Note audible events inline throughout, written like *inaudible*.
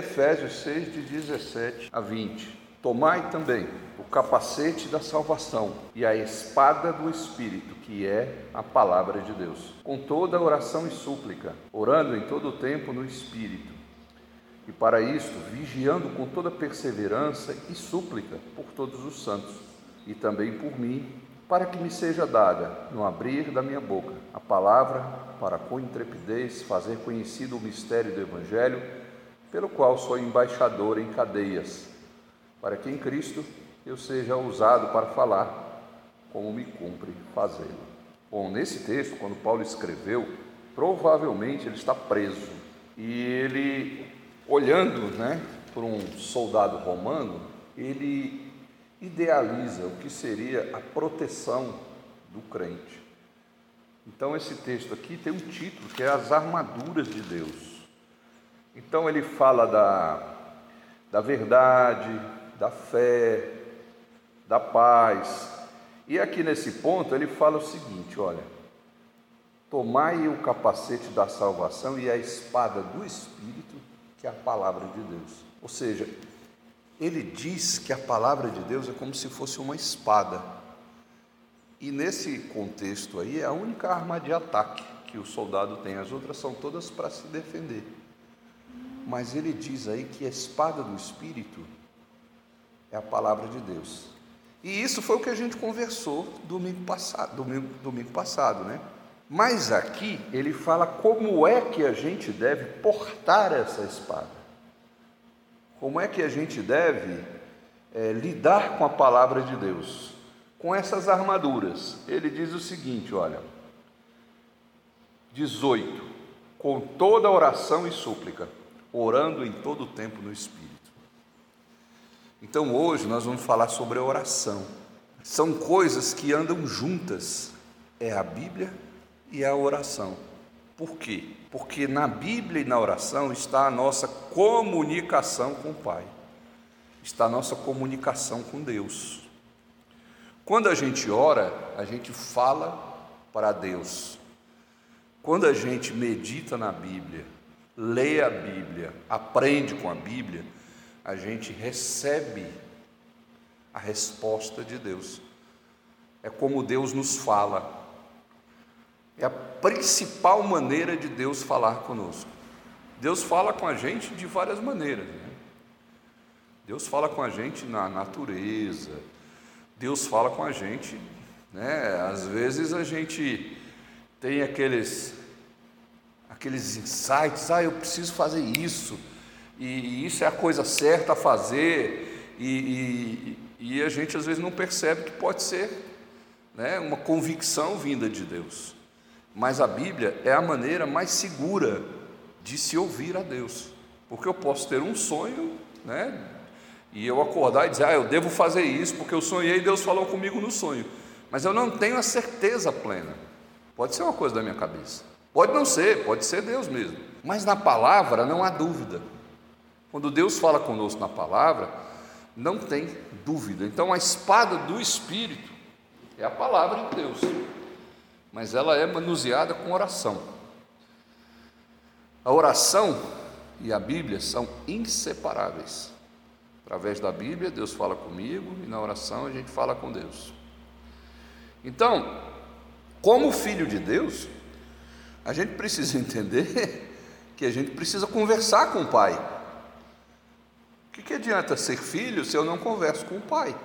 Efésios 6, de 17 a 20. Tomai também o capacete da salvação e a espada do Espírito, que é a palavra de Deus, com toda oração e súplica, orando em todo o tempo no Espírito. E para isto, vigiando com toda perseverança e súplica por todos os santos, e também por mim, para que me seja dada, no abrir da minha boca, a palavra para com intrepidez fazer conhecido o mistério do Evangelho, pelo qual sou embaixador em cadeias para que em Cristo eu seja usado para falar como me cumpre fazê-lo. Bom, nesse texto, quando Paulo escreveu, provavelmente ele está preso e ele, olhando né, para um soldado romano, ele idealiza o que seria a proteção do crente. Então, esse texto aqui tem um título que é As Armaduras de Deus. Então, ele fala da, da verdade, da fé, da paz. E aqui nesse ponto ele fala o seguinte: olha, tomai o capacete da salvação e a espada do Espírito, que é a palavra de Deus. Ou seja, ele diz que a palavra de Deus é como se fosse uma espada. E nesse contexto aí é a única arma de ataque que o soldado tem, as outras são todas para se defender. Mas ele diz aí que a espada do Espírito é a palavra de Deus. E isso foi o que a gente conversou domingo passado, domingo, domingo passado, né? Mas aqui ele fala como é que a gente deve portar essa espada. Como é que a gente deve é, lidar com a palavra de Deus, com essas armaduras. Ele diz o seguinte: olha, 18: com toda oração e súplica, orando em todo o tempo no Espírito. Então hoje nós vamos falar sobre a oração. São coisas que andam juntas, é a Bíblia e a oração. Por quê? Porque na Bíblia e na oração está a nossa comunicação com o Pai, está a nossa comunicação com Deus. Quando a gente ora, a gente fala para Deus. Quando a gente medita na Bíblia, lê a Bíblia, aprende com a Bíblia, a gente recebe a resposta de Deus. É como Deus nos fala. É a principal maneira de Deus falar conosco. Deus fala com a gente de várias maneiras. Né? Deus fala com a gente na natureza. Deus fala com a gente, né? Às vezes a gente tem aqueles aqueles insights, ah, eu preciso fazer isso e, isso é a coisa certa a fazer, e, e, e, a gente às vezes não percebe que pode ser né, uma convicção vinda de Deus. Mas a Bíblia é a maneira mais segura de se ouvir a Deus, porque eu posso ter um sonho, né, e eu acordar e dizer, ah, eu devo fazer isso porque eu sonhei e Deus falou comigo no sonho, mas eu não tenho a certeza plena. Pode ser uma coisa da minha cabeça, pode não ser, pode ser Deus mesmo, mas na palavra não há dúvida. Quando Deus fala conosco na palavra, não tem dúvida. Então a espada do Espírito é a palavra de Deus, mas ela é manuseada com oração. A oração e a Bíblia são inseparáveis. Através da Bíblia, Deus fala comigo e na oração a gente fala com Deus. Então, como filho de Deus, a gente precisa entender *laughs* que a gente precisa conversar com o Pai. O que, que adianta ser filho se eu não converso com o pai?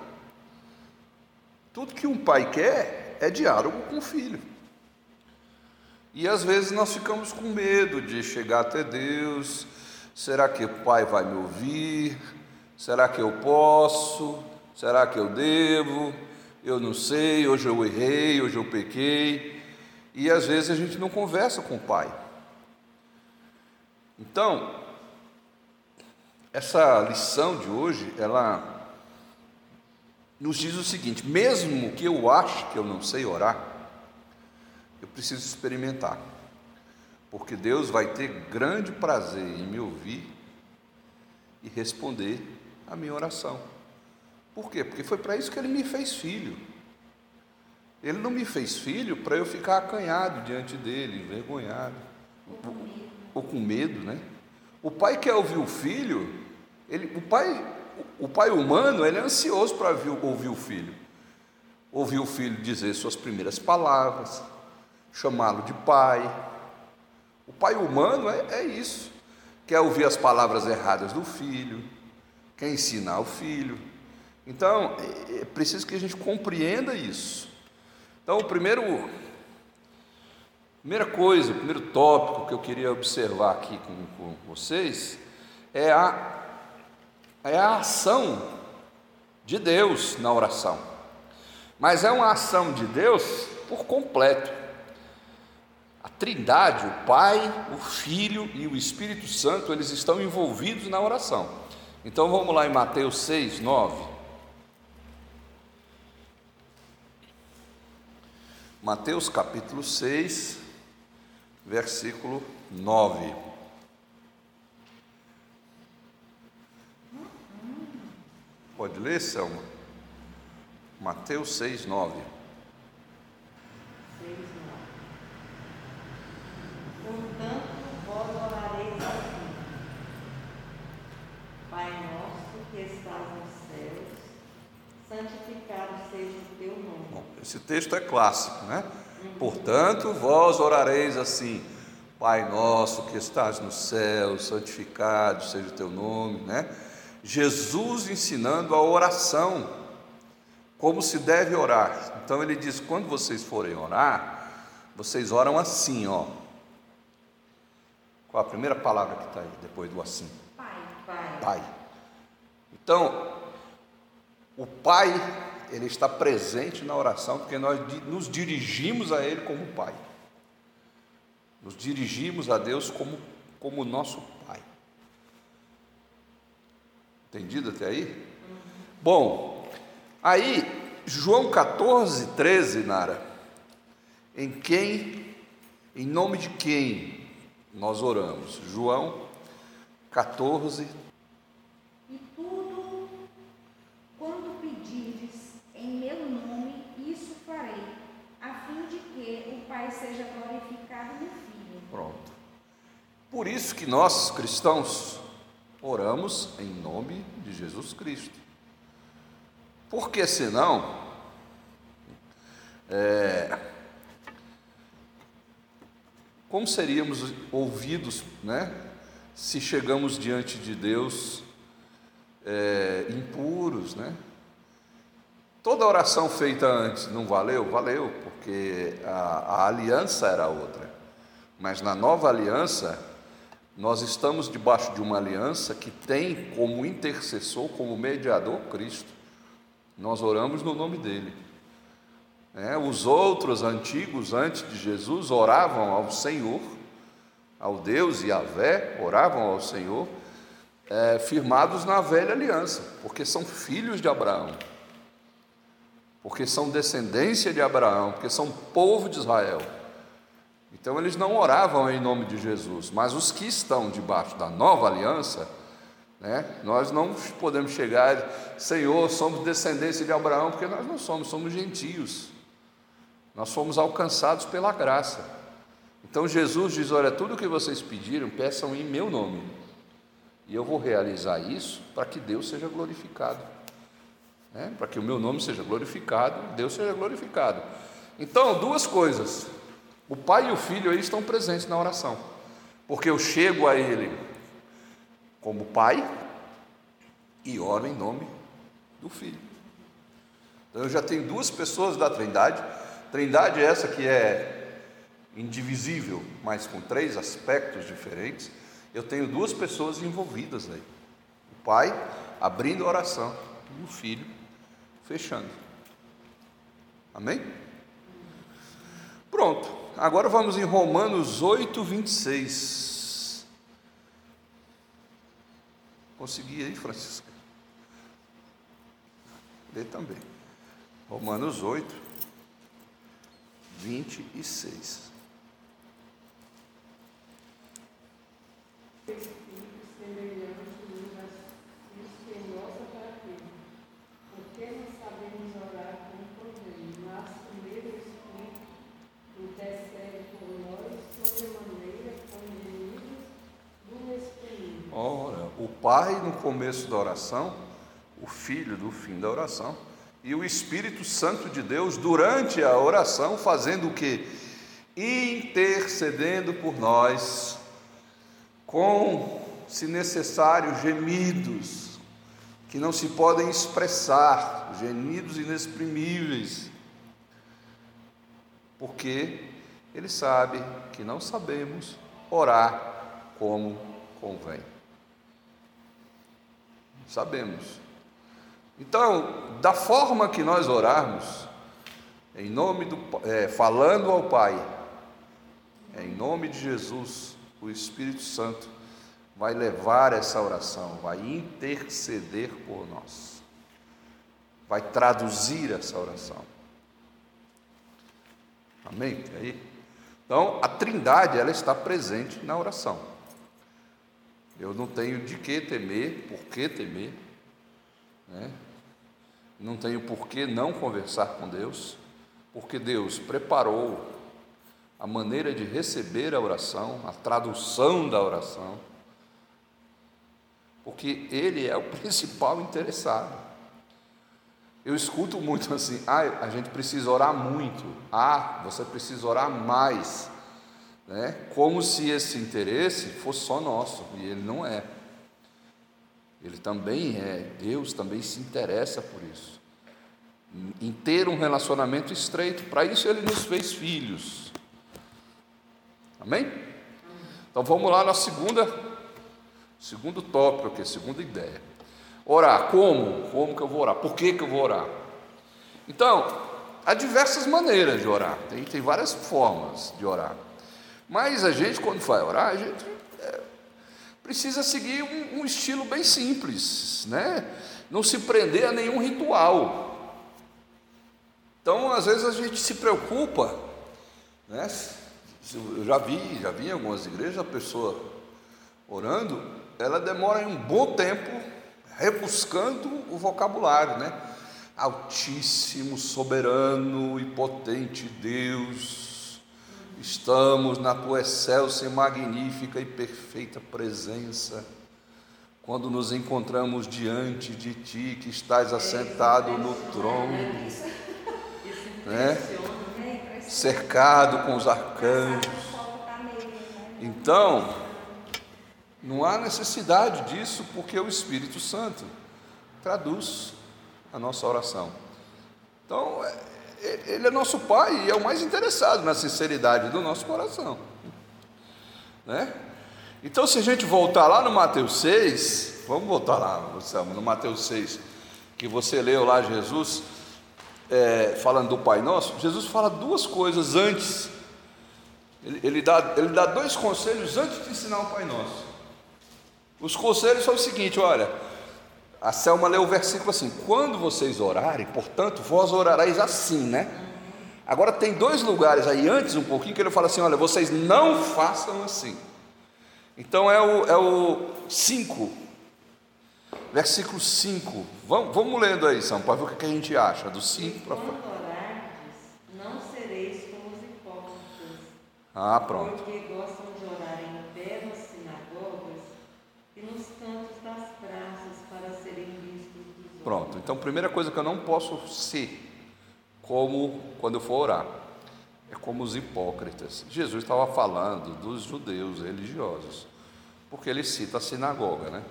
Tudo que um pai quer é diálogo com o filho. E às vezes nós ficamos com medo de chegar até Deus. Será que o pai vai me ouvir? Será que eu posso? Será que eu devo? Eu não sei, hoje eu errei, hoje eu pequei. E às vezes a gente não conversa com o pai. Então, essa lição de hoje, ela nos diz o seguinte: mesmo que eu ache que eu não sei orar, eu preciso experimentar, porque Deus vai ter grande prazer em me ouvir e responder a minha oração. Por quê? Porque foi para isso que Ele me fez filho. Ele não me fez filho para eu ficar acanhado diante dele, envergonhado, ou com medo, né? O pai quer ouvir o filho, ele, o, pai, o pai humano ele é ansioso para ouvir, ouvir o filho. Ouvir o filho dizer suas primeiras palavras, chamá-lo de pai. O pai humano é, é isso. Quer ouvir as palavras erradas do filho, quer ensinar o filho. Então, é, é preciso que a gente compreenda isso. Então, o primeiro, primeira coisa, o primeiro tópico que eu queria observar aqui com, com vocês é a, é a ação de Deus na oração. Mas é uma ação de Deus por completo. A Trindade, o Pai, o Filho e o Espírito Santo, eles estão envolvidos na oração. Então vamos lá em Mateus 6, 9. Mateus capítulo 6, versículo 9. Pode ler, Selma? Mateus 6, 9. 6, 9. Portanto, vós orareis assim: Pai nosso que estás nos céus, santificado seja o teu nome. Bom, esse texto é clássico, né? Portanto, vós orareis assim: Pai nosso que estás no céu, santificado seja o teu nome, né? Jesus ensinando a oração, como se deve orar. Então ele diz: quando vocês forem orar, vocês oram assim, ó. Qual a primeira palavra que está aí depois do assim? Pai, Pai. Pai. Então, o Pai, ele está presente na oração porque nós nos dirigimos a Ele como Pai. Nos dirigimos a Deus como, como nosso Pai. Entendido até aí? Bom, aí João 14, 13, Nara, em quem, em nome de quem nós oramos? João 14, 13. Pai seja glorificado no Filho. Pronto. Por isso que nós cristãos oramos em nome de Jesus Cristo. Porque senão, é, como seríamos ouvidos, né? Se chegamos diante de Deus é, impuros, né? Toda oração feita antes não valeu? Valeu, porque a, a aliança era outra. Mas na nova aliança, nós estamos debaixo de uma aliança que tem como intercessor, como mediador Cristo. Nós oramos no nome dele. É, os outros antigos, antes de Jesus, oravam ao Senhor, ao Deus e Vé, oravam ao Senhor, é, firmados na velha aliança, porque são filhos de Abraão, porque são descendência de Abraão, porque são povo de Israel. Então eles não oravam em nome de Jesus, mas os que estão debaixo da nova aliança, né, nós não podemos chegar, Senhor, somos descendência de Abraão, porque nós não somos, somos gentios. Nós fomos alcançados pela graça. Então Jesus diz: Olha, tudo o que vocês pediram, peçam em meu nome. E eu vou realizar isso para que Deus seja glorificado. Né? Para que o meu nome seja glorificado, Deus seja glorificado. Então, duas coisas. O pai e o filho aí estão presentes na oração. Porque eu chego a ele como pai e oro em nome do filho. Então eu já tenho duas pessoas da Trindade. Trindade é essa que é indivisível, mas com três aspectos diferentes. Eu tenho duas pessoas envolvidas aí. O pai abrindo a oração e o filho fechando. Amém? Pronto. Agora vamos em Romanos 8, 26. Consegui aí, Francisca? Lê também. Romanos 8, 26. semelhante isso em nossa fraqueza. Porque não sabemos orar como convém, mas primeiro o Espírito intercede por nós sobremaneira com gemidos do Espírito. Pai no começo da oração, o Filho do fim da oração e o Espírito Santo de Deus durante a oração, fazendo o que? Intercedendo por nós, com, se necessário, gemidos que não se podem expressar, gemidos inexprimíveis, porque Ele sabe que não sabemos orar como convém. Sabemos. Então, da forma que nós orarmos, em nome do é, falando ao Pai, em nome de Jesus, o Espírito Santo vai levar essa oração, vai interceder por nós, vai traduzir essa oração. Amém? Aí? Então, a Trindade ela está presente na oração. Eu não tenho de que temer, por que temer, né? não tenho por que não conversar com Deus, porque Deus preparou a maneira de receber a oração, a tradução da oração, porque Ele é o *laughs* principal interessado. Eu escuto muito assim, ah, a gente precisa orar muito, ah, você precisa orar mais, né? como se esse interesse fosse só nosso, e ele não é. Ele também é, Deus também se interessa por isso, em ter um relacionamento estreito, para isso ele nos fez filhos. Amém? Então vamos lá na segunda, segundo tópico aqui, segunda ideia. Orar, como? Como que eu vou orar? Por que, que eu vou orar? Então, há diversas maneiras de orar, tem, tem várias formas de orar. Mas a gente, quando vai orar, a gente é, precisa seguir um, um, estilo bem simples, né? Não se prender a nenhum ritual. Então, às vezes a gente se preocupa, né? Eu já vi, já vi em algumas igrejas a pessoa orando, ela demora um bom tempo rebuscando o vocabulário, né? Altíssimo, soberano e potente Deus, estamos na tua excelsa e magnífica e perfeita presença, quando nos encontramos diante de ti, que estás assentado no trono, né? cercado com os arcanjos. Então, não há necessidade disso, porque o Espírito Santo traduz a nossa oração. Então, é, ele é nosso Pai e é o mais interessado na sinceridade do nosso coração. Né? Então, se a gente voltar lá no Mateus 6, vamos voltar lá, no Mateus 6, que você leu lá Jesus é, falando do Pai Nosso, Jesus fala duas coisas antes. Ele, ele, dá, ele dá dois conselhos antes de ensinar o Pai Nosso. Os conselhos são o seguinte: olha, a Selma leu o versículo assim: quando vocês orarem, portanto, vós orareis assim, né? Agora tem dois lugares aí antes um pouquinho que ele fala assim: olha, vocês não façam assim. Então é o, é o 5, versículo 5. Vamos, vamos lendo aí, São, para ver o que a gente acha, do 5 para frente. Não sereis como os hipócritas. Ah, pronto. Porque gostam de orar em pé nas sinagogas e nos cantos das praças para serem vistos dos homens. Pronto. Então, primeira coisa que eu não posso ser como quando eu for orar é como os hipócritas. Jesus estava falando dos judeus religiosos, porque ele cita a sinagoga, né?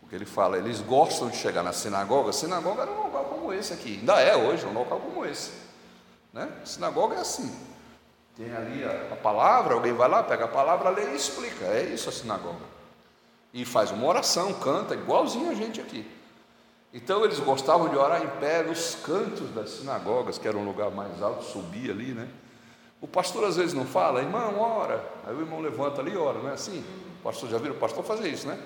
Porque ele fala, eles gostam de chegar na sinagoga. A sinagoga era um local como esse aqui, ainda é hoje, um local como esse. Né? Sinagoga é assim. Tem ali a, a palavra, alguém vai lá, pega a palavra, lê e explica. É isso a sinagoga e faz uma oração, canta, igualzinho a gente aqui. Então eles gostavam de orar em pé nos cantos das sinagogas, que era um lugar mais alto, subia ali, né? O pastor às vezes não fala, irmão, ora. Aí o irmão levanta ali e ora, não é assim? O pastor já viu o pastor fazer isso, né?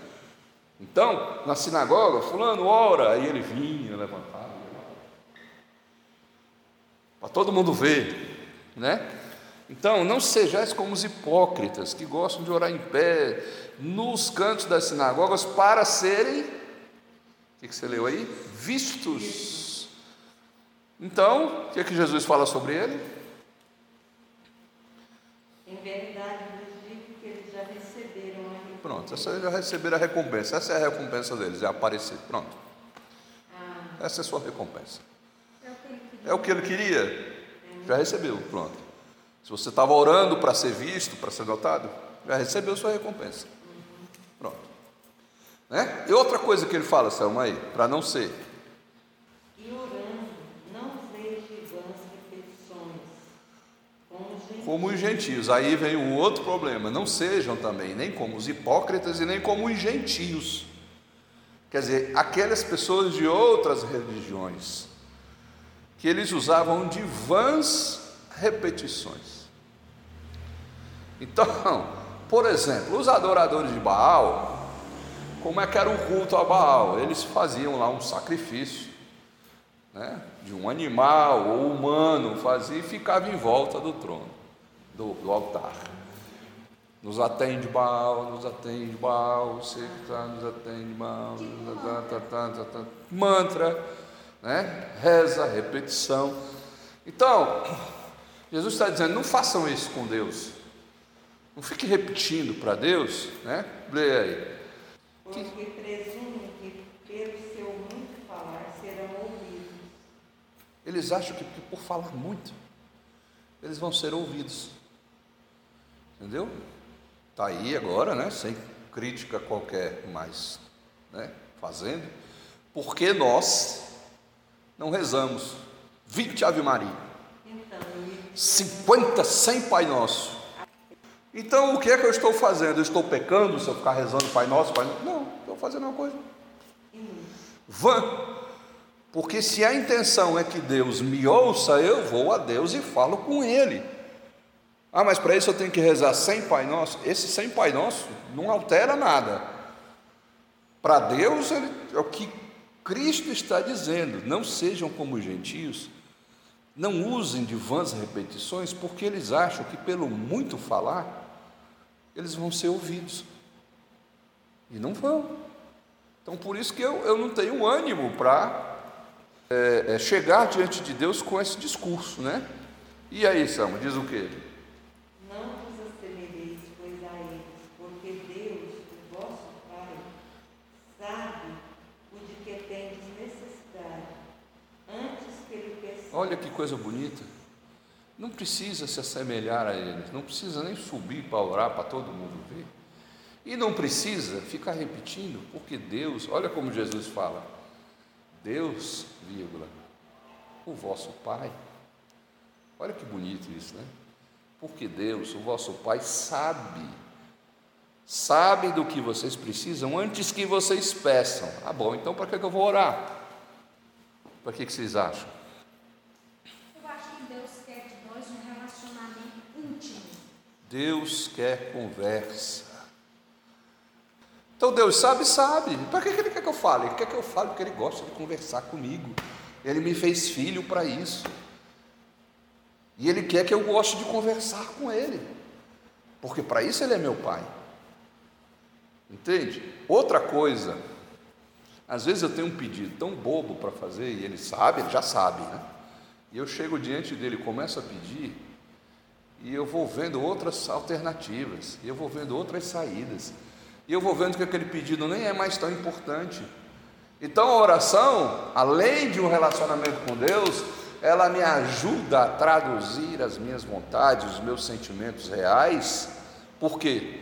Então, na sinagoga, fulano ora, aí ele vinha, levantava, para todo mundo ver, né? Então, não sejais como os hipócritas que gostam de orar em pé, nos cantos das sinagogas, para serem, que, que você leu aí? Vistos. Então, o que, é que Jesus fala sobre ele? Em verdade vos digo que eles já receberam a Pronto, essa já receberam a recompensa. Essa é a recompensa deles, é aparecer. Pronto. Essa é a sua recompensa. É o que ele É queria. o que ele queria, já recebeu. Pronto. Se você estava orando para ser visto, para ser notado, já recebeu sua recompensa. Né? E outra coisa que ele fala, Selma, aí, para não ser. E orando, não vejo vãs repetições, como os gentios, Como os gentios. Aí vem um outro problema. Não sejam também nem como os hipócritas e nem como os gentios. Quer dizer, aquelas pessoas de outras religiões, que eles usavam de vãs repetições. Então, *laughs* por exemplo, os adoradores de Baal, como é que era o culto a Baal? Eles faziam lá um sacrifício, né, de um animal ou humano, fazia e ficava em volta do trono, do, do altar. Nos atende Baal, nos atende Baal, você que tá, nos atende Baal, tá, tá, tá, tá. mantra, né? reza, repetição. Então, Jesus está dizendo: não façam isso com Deus, não fique repetindo para Deus, né? Lê aí. Porque presumem que pelo seu muito falar serão ouvidos. Eles acham que, que por falar muito, eles vão ser ouvidos. Entendeu? Está aí agora, né? Sem crítica qualquer mais, né? Fazendo. Porque nós não rezamos 20 Ave Maria, Então, e 50, 100 Pai Nosso. Então o que é que eu estou fazendo? Eu estou pecando se eu ficar rezando Pai Nosso, Pai Nosso? Não, fazendo uma coisa vã. Porque se a intenção é que Deus me ouça, eu vou a Deus e falo com Ele. Ah, mas para isso eu tenho que rezar sem Pai Nosso? Esse sem Pai Nosso não altera nada. Para Deus ele, é o que Cristo está dizendo: não sejam como os gentios, não usem de vãs repetições, porque eles acham que pelo muito falar, eles vão ser ouvidos. E não vão. Então, por isso que eu, eu não tenho ânimo para é, é, chegar diante de Deus com esse discurso, né? E aí, Salmo, diz o quê? não vos assemelheis, pois, a eles, porque Deus, o vosso Pai, sabe o de que tendes necessidade, antes que ele perceba. Olha que coisa bonita. Não precisa se assemelhar a eles, não precisa nem subir para orar para todo mundo ver. E não precisa ficar repetindo, porque Deus, olha como Jesus fala: Deus, vírgula, o vosso Pai. Olha que bonito isso, né? Porque Deus, o vosso Pai, sabe, sabe do que vocês precisam antes que vocês peçam. Ah, bom, então para que eu vou orar? Para que, que vocês acham? Eu acho que Deus quer de nós um relacionamento íntimo. Deus quer conversa. Então Deus sabe, sabe. Para que que Ele quer que eu fale? Ele quer que eu fale porque Ele gosta de conversar comigo. Ele me fez filho para isso. E Ele quer que eu goste de conversar com Ele. Porque para isso Ele é meu Pai. Entende? Outra coisa. Às vezes eu tenho um pedido tão bobo para fazer e Ele sabe, Ele já sabe, né? E eu chego diante dele, começo a pedir, e eu vou vendo outras alternativas, e eu vou vendo outras saídas, e eu vou vendo que aquele pedido nem é mais tão importante. Então a oração, além de um relacionamento com Deus, ela me ajuda a traduzir as minhas vontades, os meus sentimentos reais. Por quê?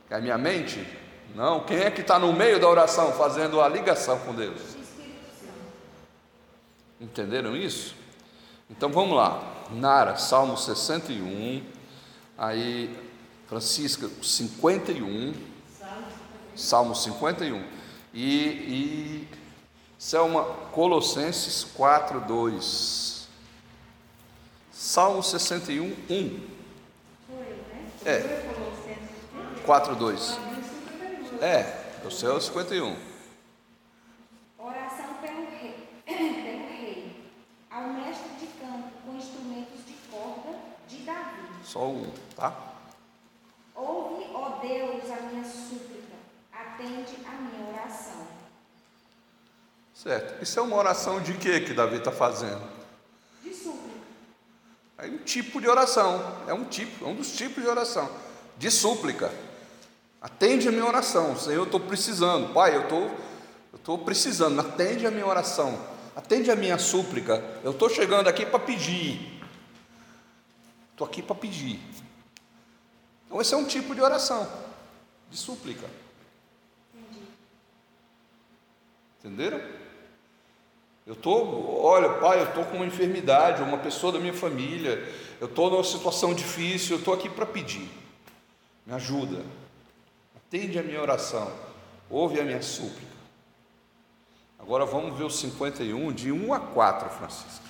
Porque a minha mente, não, quem é que está no meio da oração fazendo a ligação com Deus? Espírito Santo. Entenderam isso? Então vamos lá. Nara, Salmo 61. Aí, Francisca, 51. Salmo 51. E, e Selma, Colossenses 4, 2. Salmo 61, 1. Foi, né? É, Colossenses 4, 2. É, o é o 51. Oração pelo rei, *clears throat* pelo rei, ao mestre de campo com instrumentos de corda de Davi. Só um, tá? Ouve, ó Deus, a minha súplica, atende a minha oração. Certo. Isso é uma oração de quê que Davi está fazendo? De súplica. É um tipo de oração, é um tipo, é um dos tipos de oração, de súplica. Atende a minha oração, Senhor, eu estou precisando, Pai, eu estou eu estou precisando, atende a minha oração, atende a minha súplica. Eu estou chegando aqui para pedir. Estou aqui para pedir. Então, esse é um tipo de oração, de súplica. Entenderam? Eu estou, olha, pai, eu estou com uma enfermidade, uma pessoa da minha família, eu estou numa situação difícil, eu estou aqui para pedir. Me ajuda. Atende a minha oração. Ouve a minha súplica. Agora vamos ver o 51, de 1 a 4, Francisco.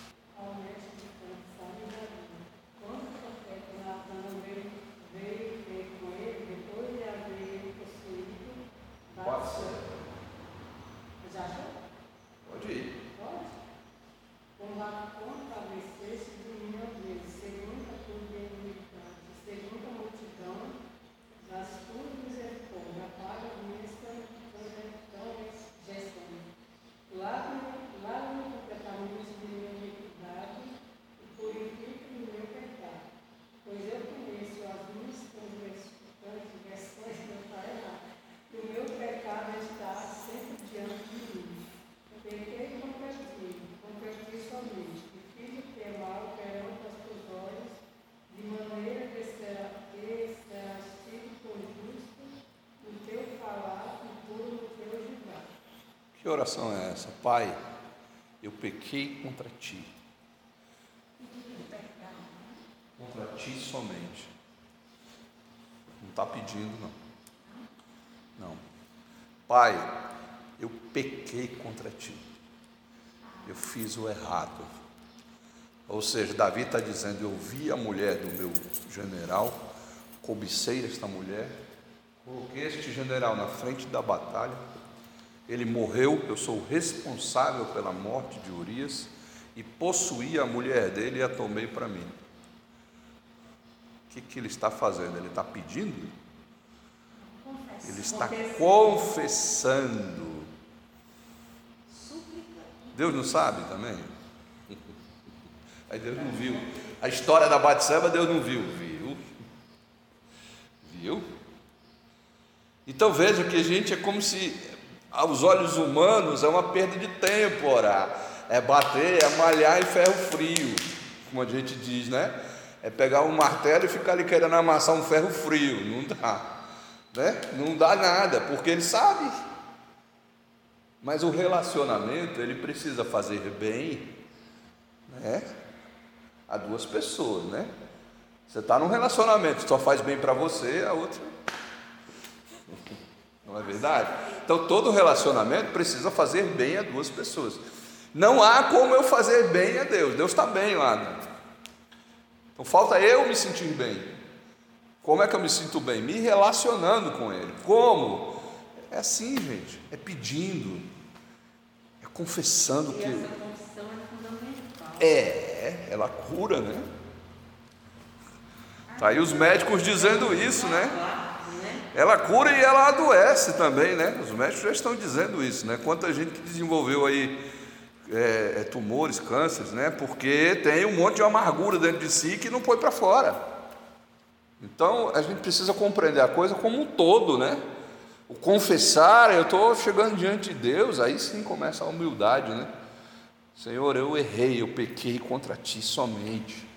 Pai, eu pequei contra ti. Contra ti somente. Não está pedindo, não. Não. Pai, eu pequei contra ti. Eu fiz o errado. Ou seja, Davi está dizendo: Eu vi a mulher do meu general, cobicei esta mulher, coloquei este general na frente da batalha ele morreu, eu sou responsável pela morte de Urias e possuí a mulher dele e a tomei para mim. O que, que ele está fazendo? Ele está pedindo? Ele está confessando. Deus não sabe também? *laughs* Aí Deus não viu. A história da Batseba Deus não viu. Viu? Viu? Então veja que a gente é como se aos olhos humanos é uma perda de tempo orar. É bater, é malhar em ferro frio, como a gente diz, né? É pegar um martelo e ficar ali querendo amassar um ferro frio. Não dá. Né? Não dá nada, porque ele sabe. Mas o relacionamento, ele precisa fazer bem né? a duas pessoas, né? Você está num relacionamento, só faz bem para você, a outra. Não é verdade? Então todo relacionamento precisa fazer bem a duas pessoas. Não há como eu fazer bem a Deus. Deus está bem lá. Né? Então falta eu me sentir bem. Como é que eu me sinto bem? Me relacionando com Ele. Como? É assim, gente. É pedindo. É confessando e que. Essa confissão é fundamental. É, ela cura, né? Tá aí os médicos dizendo isso, né? Ela cura e ela adoece também, né? Os médicos já estão dizendo isso, né? Quanta gente que desenvolveu aí é, é, tumores, cânceres, né? Porque tem um monte de amargura dentro de si que não foi para fora. Então a gente precisa compreender a coisa como um todo, né? O confessar, eu estou chegando diante de Deus, aí sim começa a humildade, né? Senhor, eu errei, eu pequei contra ti somente.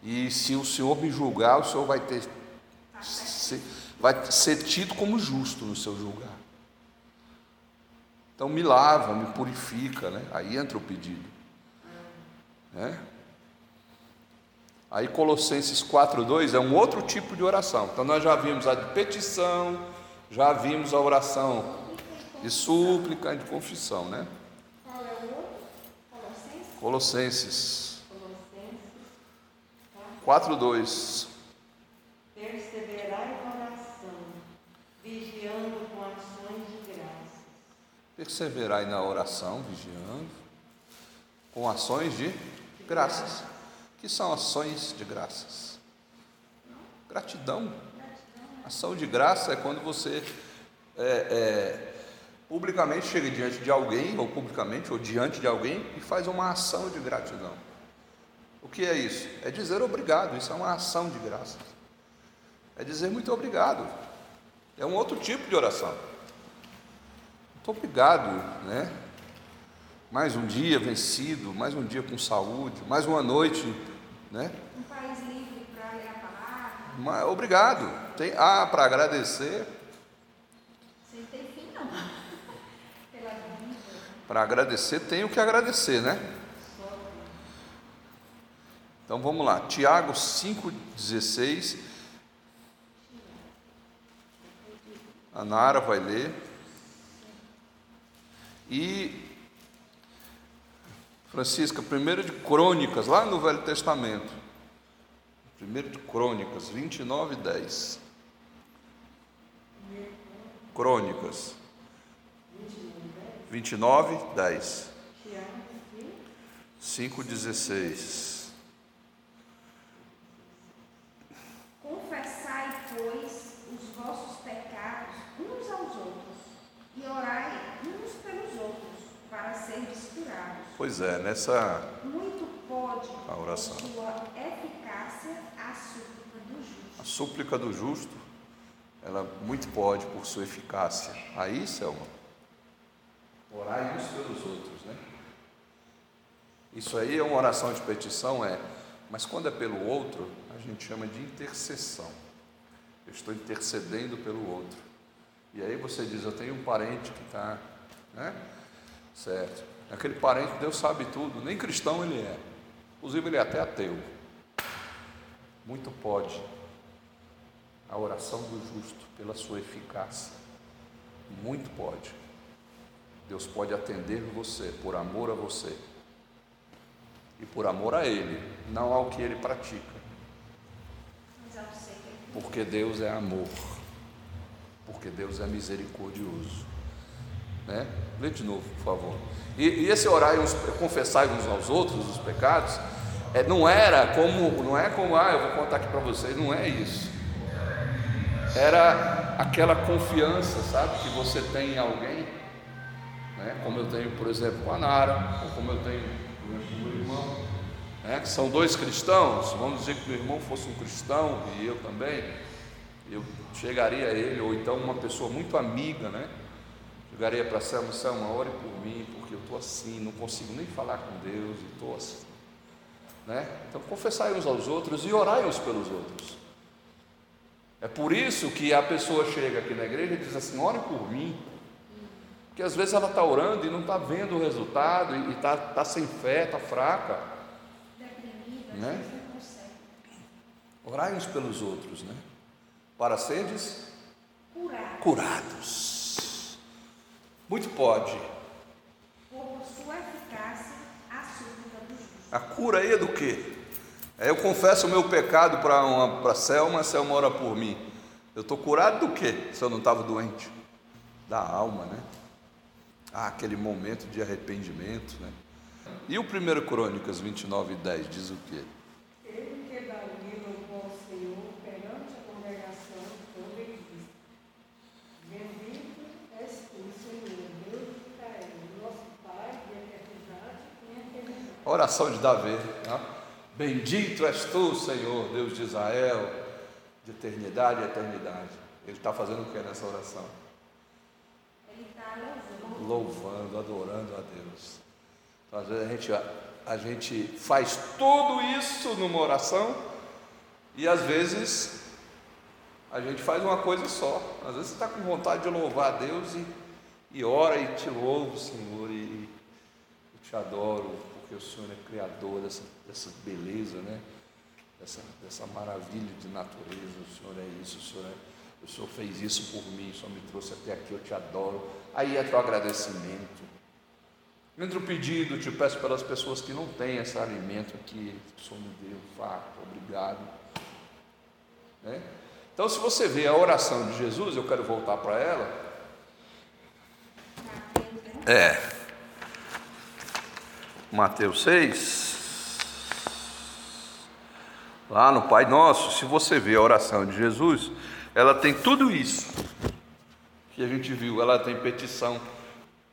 E se o Senhor me julgar, o Senhor vai ter vai ser tido como justo no seu julgar. Então me lava, me purifica, né? Aí entra o pedido. Né? Aí Colossenses 4:2 é um outro tipo de oração. Então nós já vimos a de petição, já vimos a oração de súplica e de confissão, né? Colossenses 4:2 Perseverai na oração, vigiando, com ações de graças. Que são ações de graças? Gratidão. Ação de graça é quando você é, é, publicamente chega diante de alguém, ou publicamente, ou diante de alguém, e faz uma ação de gratidão. O que é isso? É dizer obrigado, isso é uma ação de graças. É dizer muito obrigado. É um outro tipo de oração. Muito obrigado, né? Mais um dia vencido, mais um dia com saúde, mais uma noite, né? Um país livre para ler a palavra. Mas, obrigado. Tem, ah, para agradecer. Sem ter fim, não. *laughs* Para agradecer, tenho que agradecer, né? Então vamos lá. Tiago 5,16. A Nara vai ler. E Francisca, primeiro de Crônicas, lá no Velho Testamento. Primeiro de Crônicas, 29 10. Crônicas. 29, 10. 5, 16. Confessai, pois, os vossos pecados uns aos outros, e orai uns pelos outros, para serdes curados. Pois é, nessa Muito pode, A oração. sua eficácia, a súplica do justo. a súplica do justo, ela muito pode por sua eficácia. Aí, Selma, orai uns pelos outros, né? Isso aí é uma oração de petição, é, mas quando é pelo outro, a gente chama de intercessão. Eu estou intercedendo pelo outro. E aí você diz, eu tenho um parente que está, né? Certo. Aquele parente, Deus sabe tudo, nem cristão ele é. Inclusive ele é até ateu. Muito pode a oração do justo pela sua eficácia. Muito pode. Deus pode atender você por amor a você e por amor a Ele, não ao que Ele pratica, porque Deus é amor, porque Deus é misericordioso. Né? Lê de novo, por favor. E, e esse orar e confessar uns aos outros os pecados, é, não era como, não é como, ah, eu vou contar aqui para vocês, não é isso. Era aquela confiança, sabe, que você tem em alguém, né? como eu tenho, por exemplo, com a Nara, ou como eu tenho, com meu irmão, né? que são dois cristãos, vamos dizer que meu irmão fosse um cristão e eu também, eu chegaria a ele, ou então uma pessoa muito amiga, né? Chegaria para Selma, Selma, ore por mim, porque eu estou assim, não consigo nem falar com Deus, e estou assim. Né? Então, confessai uns aos outros e orai uns pelos outros. É por isso que a pessoa chega aqui na igreja e diz assim: ore por mim. Porque às vezes ela está orando e não está vendo o resultado, e está tá sem fé, está fraca. Né? Orai uns pelos outros, né? Para seres Curar, curados. Muito pode. por sua eficácia, a súplica do justo. A cura aí é do quê? É eu confesso o meu pecado para uma para Selma, a Selma ora por mim. Eu estou curado do quê? Se eu não estava doente? Da alma, né? Ah, aquele momento de arrependimento, né? E o 1 Crônicas 29, 10 diz o quê? Ele que Davi louvou ao Senhor perante a congregação toda e disse: Bendito és tu, Senhor, Deus de Israel, nosso Pai de eternidade em eternidade. Oração de Davi. né? Bendito és tu, Senhor, Deus de Israel, de eternidade a eternidade. Ele está fazendo o que nessa oração? Ele está louvando. louvando, adorando a Deus. Então, às vezes a gente, a gente faz tudo isso numa oração e às vezes a gente faz uma coisa só. Às vezes você está com vontade de louvar a Deus e, e ora e te louvo, Senhor, e eu te adoro, porque o Senhor é criador dessa, dessa beleza, né? Dessa, dessa maravilha de natureza. O Senhor é isso, o Senhor, é, o Senhor fez isso por mim, o Senhor me trouxe até aqui, eu te adoro. Aí entra o agradecimento. Entra o pedido, te peço pelas pessoas que não têm esse alimento aqui, o Senhor me deu, fato, obrigado. Né? Então, se você vê a oração de Jesus, eu quero voltar para ela. Mateus, né? É. Mateus 6, lá no Pai Nosso, se você vê a oração de Jesus, ela tem tudo isso que a gente viu, ela tem petição,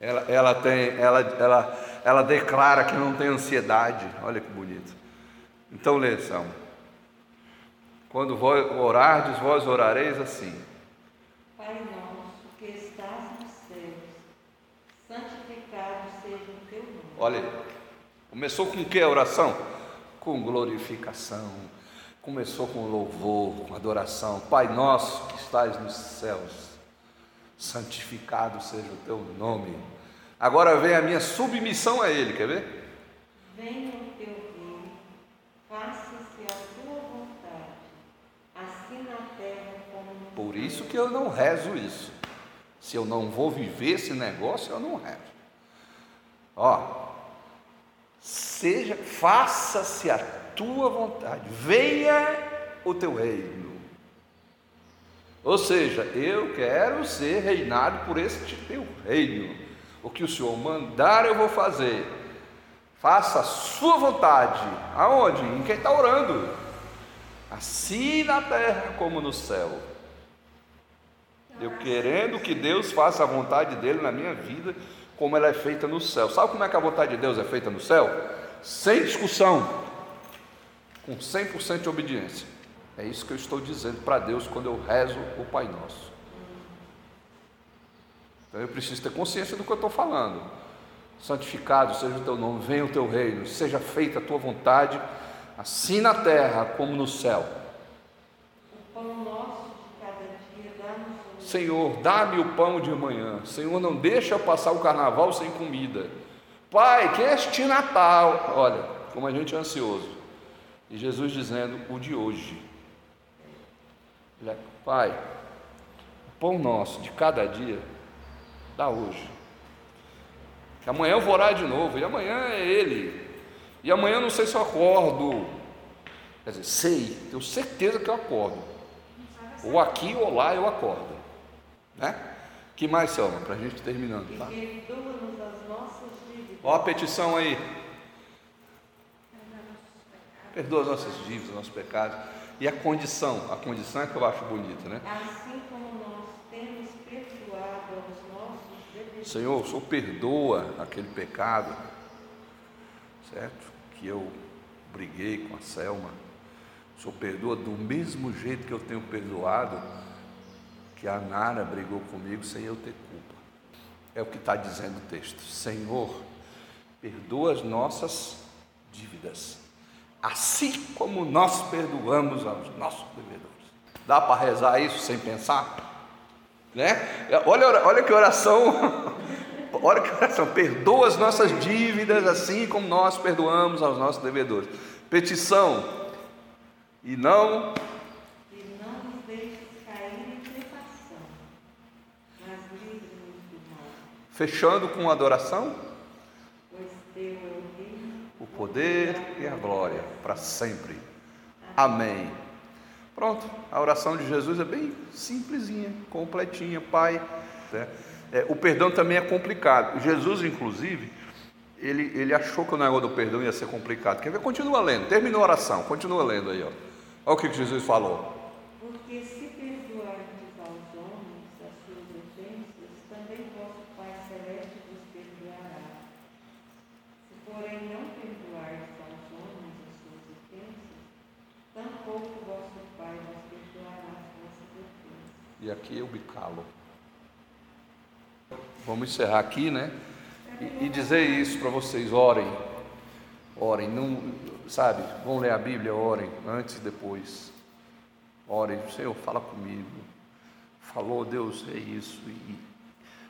ela, ela tem, ela, ela, ela declara que não tem ansiedade. Olha que bonito. Então lê Salmo. Quando vós orardes, vós orareis assim. Pai nosso que estás nos céus, santificado seja o teu nome. Olha, começou com o que a oração? Com glorificação. Começou com louvor, com adoração. Pai nosso que estás nos céus, santificado seja o teu nome. Agora vem a minha submissão a Ele, quer ver? Venha o teu reino, faça-se a tua vontade, assim na terra como no Por isso que eu não rezo isso. Se eu não vou viver esse negócio, eu não rezo. Ó, seja, faça-se a tua vontade, venha o teu reino. Ou seja, eu quero ser reinado por esse teu reino. O que o Senhor mandar, eu vou fazer. Faça a sua vontade. Aonde? Em quem está orando. Assim na terra como no céu. Eu querendo que Deus faça a vontade dele na minha vida, como ela é feita no céu. Sabe como é que a vontade de Deus é feita no céu? Sem discussão, com 100% de obediência. É isso que eu estou dizendo para Deus quando eu rezo o Pai Nosso. Então eu preciso ter consciência do que eu estou falando. Santificado seja o teu nome, venha o teu reino, seja feita a tua vontade, assim na terra como no céu. O pão nosso de cada dia dá-nos. Senhor, dá-me o pão de amanhã. Senhor, não deixa eu passar o carnaval sem comida. Pai, que este Natal, olha, como a gente é ansioso. E Jesus dizendo, o de hoje. Ele, Pai, o pão nosso de cada dia, dá hoje. Que amanhã eu vou orar de novo, e amanhã é Ele. E amanhã eu não sei se eu acordo. Quer dizer, sei, tenho certeza que eu acordo. Ou aqui ou lá eu acordo. Né? que mais, Selma, para a gente terminando, tá? perdoa-nos as nossas. Ó a petição aí. Perdoa as nossas dívidas, nossos pecados. E a condição, a condição é que eu acho bonita, né? Assim como nós temos perdoado aos nossos devedores. Senhor, o Senhor perdoa aquele pecado, certo? Que eu briguei com a Selma. O Senhor perdoa do mesmo jeito que eu tenho perdoado que a Nara brigou comigo sem eu ter culpa. É o que está dizendo o texto. Senhor, perdoa as nossas dívidas, assim como nós perdoamos aos nossos devedores. Dá para rezar isso sem pensar? Né? Olha, olha que oração, *laughs* olha que oração, perdoa as nossas dívidas assim como nós perdoamos aos nossos devedores. Petição, e não, fechando com adoração, Pois teu é o reino, o poder e a glória para sempre. Amém. Pronto, a oração de Jesus é bem simplesinha, completinha, Pai. né? É, o perdão também é complicado. Jesus, inclusive, ele, ele achou que o negócio do perdão ia ser complicado. Quer ver? Continua lendo, terminou a oração, continua lendo aí. Ó. Olha o que Jesus falou. porque se perdoardes aos homens as suas ofensas, também vosso Pai Celeste vos perdoará. Se, porém, não perdoardes aos homens as suas ofensas, tampouco vosso Pai vos perdoará as vossas ofensas. E aqui eu me calo. Vamos encerrar aqui, né? E, e dizer isso para vocês: orem, orem, não, sabe? Vão ler a Bíblia, orem, antes e depois. Orem, Senhor, fala comigo. Falou, Deus, é isso. E,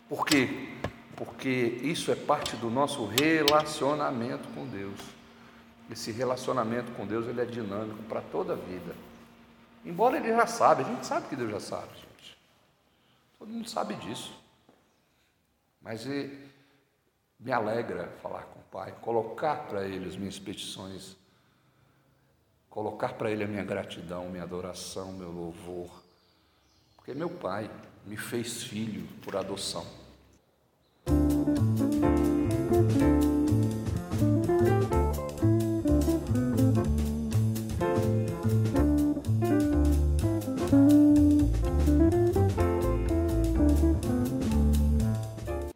por quê? Porque isso é parte do nosso relacionamento com Deus. Esse relacionamento com Deus ele é dinâmico para toda a vida. Embora ele já sabe, a gente sabe que Deus já sabe. Todo mundo sabe disso. Mas me alegra falar com o Pai, colocar para Ele as minhas petições, colocar para Ele a minha gratidão, minha adoração, meu louvor. Porque meu Pai me fez filho por adoção.